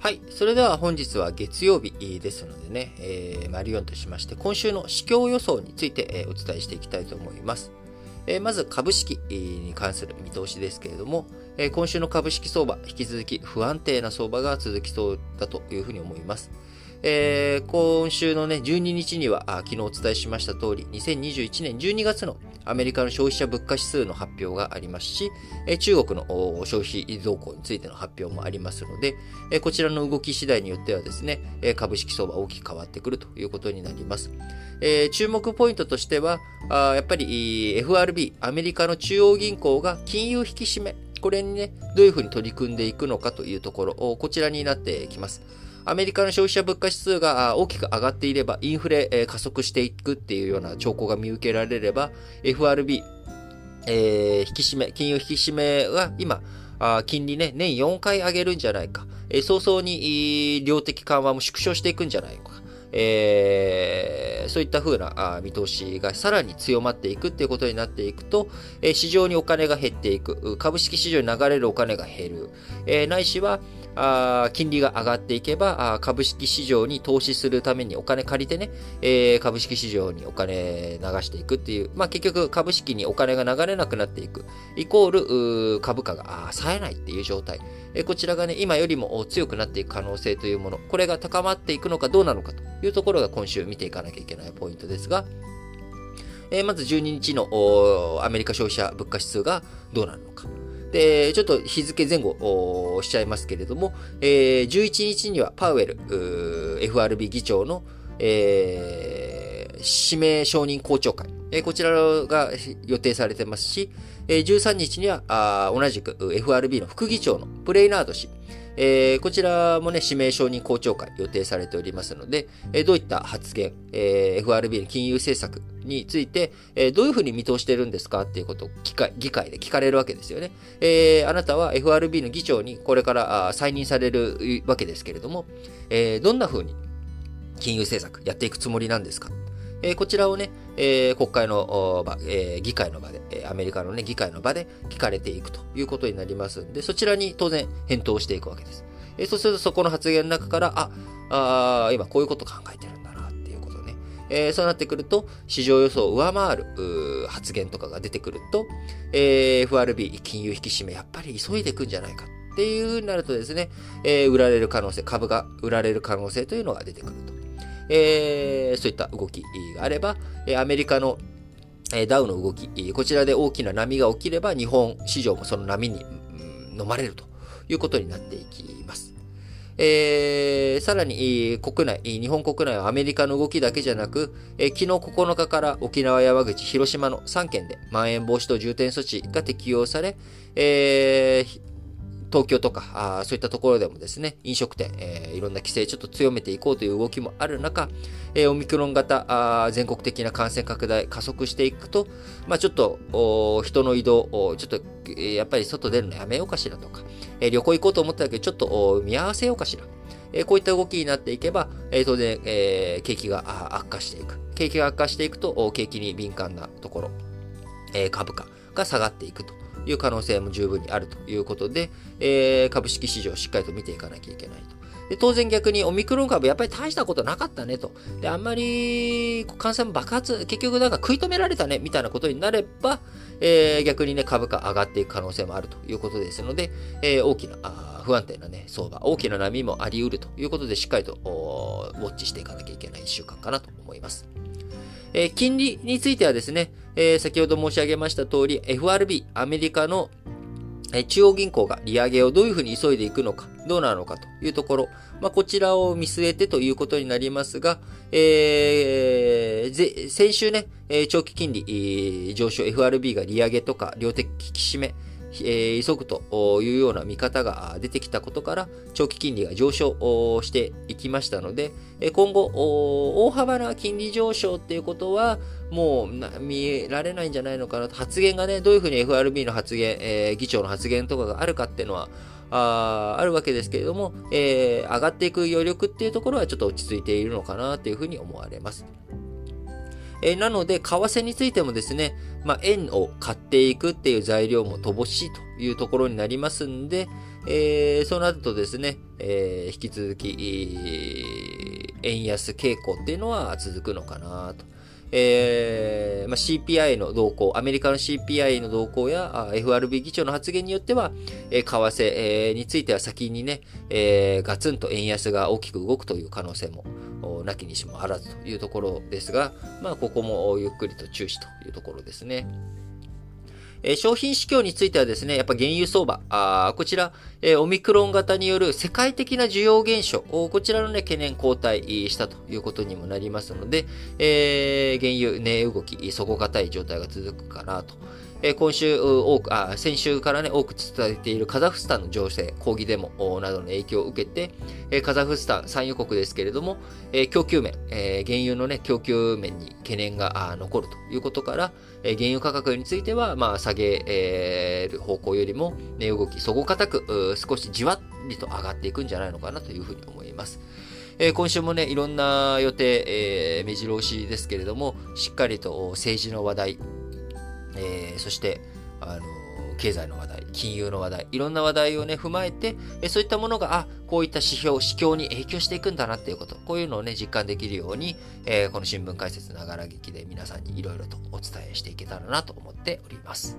はい。それでは本日は月曜日ですのでね、えー、マリオンとしまして、今週の市況予想について、え、お伝えしていきたいと思います。え、まず株式に関する見通しですけれども、え、今週の株式相場、引き続き不安定な相場が続きそうだというふうに思います。えー、今週のね、12日には、昨日お伝えしました通り、2021年12月のアメリカの消費者物価指数の発表がありますし、中国の消費動向についての発表もありますので、こちらの動き次第によってはですね、株式相場大きく変わってくるということになります。注目ポイントとしては、やっぱり FRB、アメリカの中央銀行が金融引き締め、これにね、どういうふうに取り組んでいくのかというところ、こちらになってきます。アメリカの消費者物価指数が大きく上がっていれば、インフレ加速していくっていうような兆候が見受けられれば、FRB、えー、引き締め、金融引き締めは今、金利ね、年4回上げるんじゃないか。早々に量的緩和も縮小していくんじゃないか。えー、そういった風な見通しがさらに強まっていくっていうことになっていくと、市場にお金が減っていく、株式市場に流れるお金が減る、えー、ないしは、あ金利が上がっていけばあ、株式市場に投資するためにお金借りてね、えー、株式市場にお金流していくっていう、まあ結局株式にお金が流れなくなっていく、イコール株価が冴えないっていう状態。えー、こちらがね、今よりも強くなっていく可能性というもの、これが高まっていくのかどうなのかというところが今週見ていかなきゃいけないポイントですが、えー、まず12日のアメリカ消費者物価指数がどうなるのか。で、ちょっと日付前後しちゃいますけれども、えー、11日にはパウエル、FRB 議長の、えー、指名承認公聴会、えー、こちらが予定されてますし、えー、13日にはあ同じく FRB の副議長のプレイナード氏、えー、こちらもね、指名承認公聴会予定されておりますので、えー、どういった発言、えー、FRB の金融政策について、えー、どういうふうに見通してるんですかっていうことを議会議会で聞かれるわけですよね。えー、あなたは FRB の議長にこれから再任されるわけですけれども、えー、どんなふうに金融政策やっていくつもりなんですか？えー、こちらをね、えー、国会の場、えー、議会の場で、えアメリカのね、議会の場で聞かれていくということになりますんで、そちらに当然返答していくわけです。えそうするとそこの発言の中から、あ、あ今こういうこと考えてるんだなっていうことね。えそうなってくると、市場予想を上回る発言とかが出てくると、え FRB 金融引き締め、やっぱり急いでいくんじゃないかっていうふうになるとですね、え売られる可能性、株が売られる可能性というのが出てくると。えー、そういった動きがあれば、アメリカのダウの動き、こちらで大きな波が起きれば、日本市場もその波に飲まれるということになっていきます。えー、さらに国内、日本国内はアメリカの動きだけじゃなく、えー、昨日9日から沖縄、山口、広島の3県でまん延防止等重点措置が適用され、えー、東京とか、あそういったところでもですね、飲食店、えー、いろんな規制ちょっと強めていこうという動きもある中、えー、オミクロン型あ、全国的な感染拡大加速していくと、まあ、ちょっと人の移動、ちょっと、えー、やっぱり外出るのやめようかしらとか、えー、旅行行こうと思ったけど、ちょっと見合わせようかしら。えー、こういった動きになっていけば、えー、当然、えー、景気が悪化していく。景気が悪化していくと、景気に敏感なところ、えー、株価が下がっていくと。いう可能性も十分にあるということで、えー、株式市場をしっかりと見ていかなきゃいけないと。で当然逆にオミクロン株やっぱり大したことなかったねと。で、あんまり感染爆発、結局なんか食い止められたねみたいなことになれば、えー、逆にね、株価上がっていく可能性もあるということですので、えー、大きな不安定なね、相場、大きな波もあり得るということで、しっかりとウォッチしていかなきゃいけない1週間かなと思います。えー、金利についてはですね、えー、先ほど申し上げました通り、FRB、アメリカの中央銀行が利上げをどういうふうに急いでいくのか、どうなのかというところ、まあ、こちらを見据えてということになりますが、えー、先週ね、長期金利上昇 FRB が利上げとか量的引き締め、急ぐというような見方が出てきたことから、長期金利が上昇していきましたので、今後、大幅な金利上昇っていうことは、もう見られないんじゃないのかなと、発言がね、どういうふうに FRB の発言、え、議長の発言とかがあるかっていうのは、ああるわけですけれども、え、上がっていく余力っていうところはちょっと落ち着いているのかなというふうに思われます。え、なので、為替についてもですね、まあ、円を買っていくっていう材料も乏しいというところになりますんで、えー、そうなるとですね、えー、引き続き、円安傾向っていうのは続くのかなと。えーまあ、CPI の動向、アメリカの CPI の動向や FRB 議長の発言によっては、えー、為替、えー、については先にね、えー、ガツンと円安が大きく動くという可能性もなきにしもあらずというところですが、まあ、ここもゆっくりと注視というところですね。え、商品市況についてはですね、やっぱ原油相場、あこちら、え、オミクロン型による世界的な需要減少、こちらのね、懸念後退したということにもなりますので、えー、原油値動き、底堅い状態が続くかなと。今週多く、あ、先週からね、多く伝えているカザフスタンの情勢、抗議デモなどの影響を受けて、カザフスタン産油国ですけれども、供給面、原油のね、供給面に懸念が残るということから、原油価格については、まあ、下げる方向よりも、値動き、底堅く、少しじわりと上がっていくんじゃないのかなというふうに思います。今週もね、いろんな予定、えー、目白押しですけれども、しっかりと政治の話題、えー、そして、あの経済の話題、金融の話題、いろんな話題をね、踏まえて、えそういったものが、あ、こういった指標、指標に影響していくんだなっていうこと、こういうのをね、実感できるように、えー、この新聞解説ながら劇で皆さんにいろいろとお伝えしていけたらなと思っております。